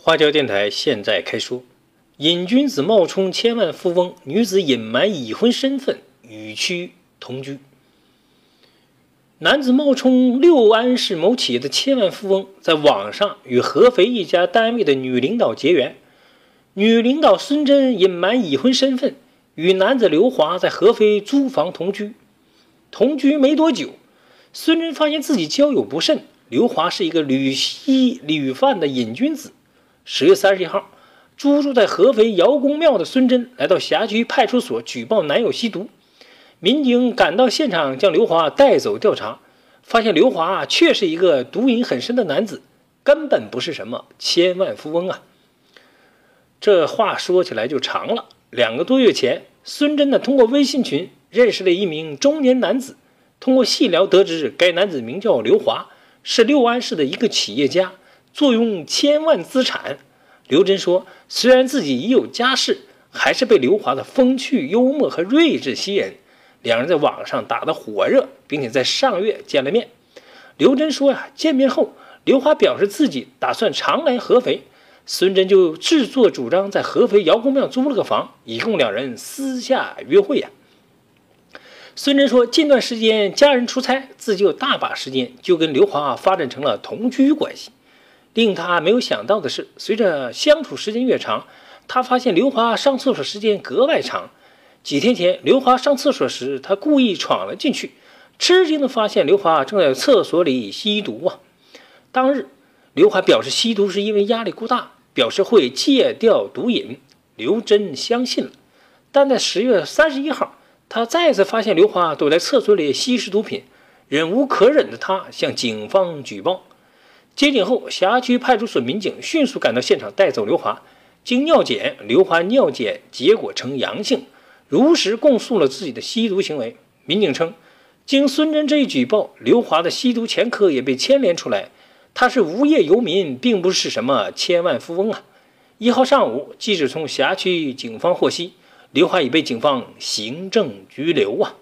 花椒电台现在开说：瘾君子冒充千万富翁，女子隐瞒已婚身份与妻同居。男子冒充六安市某企业的千万富翁，在网上与合肥一家单位的女领导结缘。女领导孙真隐瞒已婚身份，与男子刘华在合肥租房同居。同居没多久，孙真发现自己交友不慎，刘华是一个屡吸屡犯的瘾君子。十月三十一号，租住在合肥姚公庙的孙真来到辖区派出所举报男友吸毒。民警赶到现场，将刘华带走调查，发现刘华确是一个毒瘾很深的男子，根本不是什么千万富翁啊。这话说起来就长了。两个多月前，孙真呢通过微信群认识了一名中年男子，通过细聊得知，该男子名叫刘华，是六安市的一个企业家。坐拥千万资产，刘真说：“虽然自己已有家室，还是被刘华的风趣幽默和睿智吸引。两人在网上打得火热，并且在上月见了面。刘真说呀，见面后，刘华表示自己打算常来合肥，孙真就自作主张在合肥姚公庙租了个房，以供两人私下约会呀。孙真说，近段时间家人出差，自己有大把时间，就跟刘华发展成了同居关系。”令他没有想到的是，随着相处时间越长，他发现刘华上厕所时间格外长。几天前，刘华上厕所时，他故意闯了进去，吃惊地发现刘华正在厕所里吸毒啊！当日，刘华表示吸毒是因为压力过大，表示会戒掉毒瘾。刘真相信了，但在十月三十一号，他再次发现刘华躲在厕所里吸食毒品，忍无可忍的他向警方举报。接警后，辖区派出所民警迅速赶到现场，带走刘华。经尿检，刘华尿检结果呈阳性，如实供述了自己的吸毒行为。民警称，经孙真这一举报，刘华的吸毒前科也被牵连出来。他是无业游民，并不是什么千万富翁啊！一号上午，记者从辖区警方获悉，刘华已被警方行政拘留啊。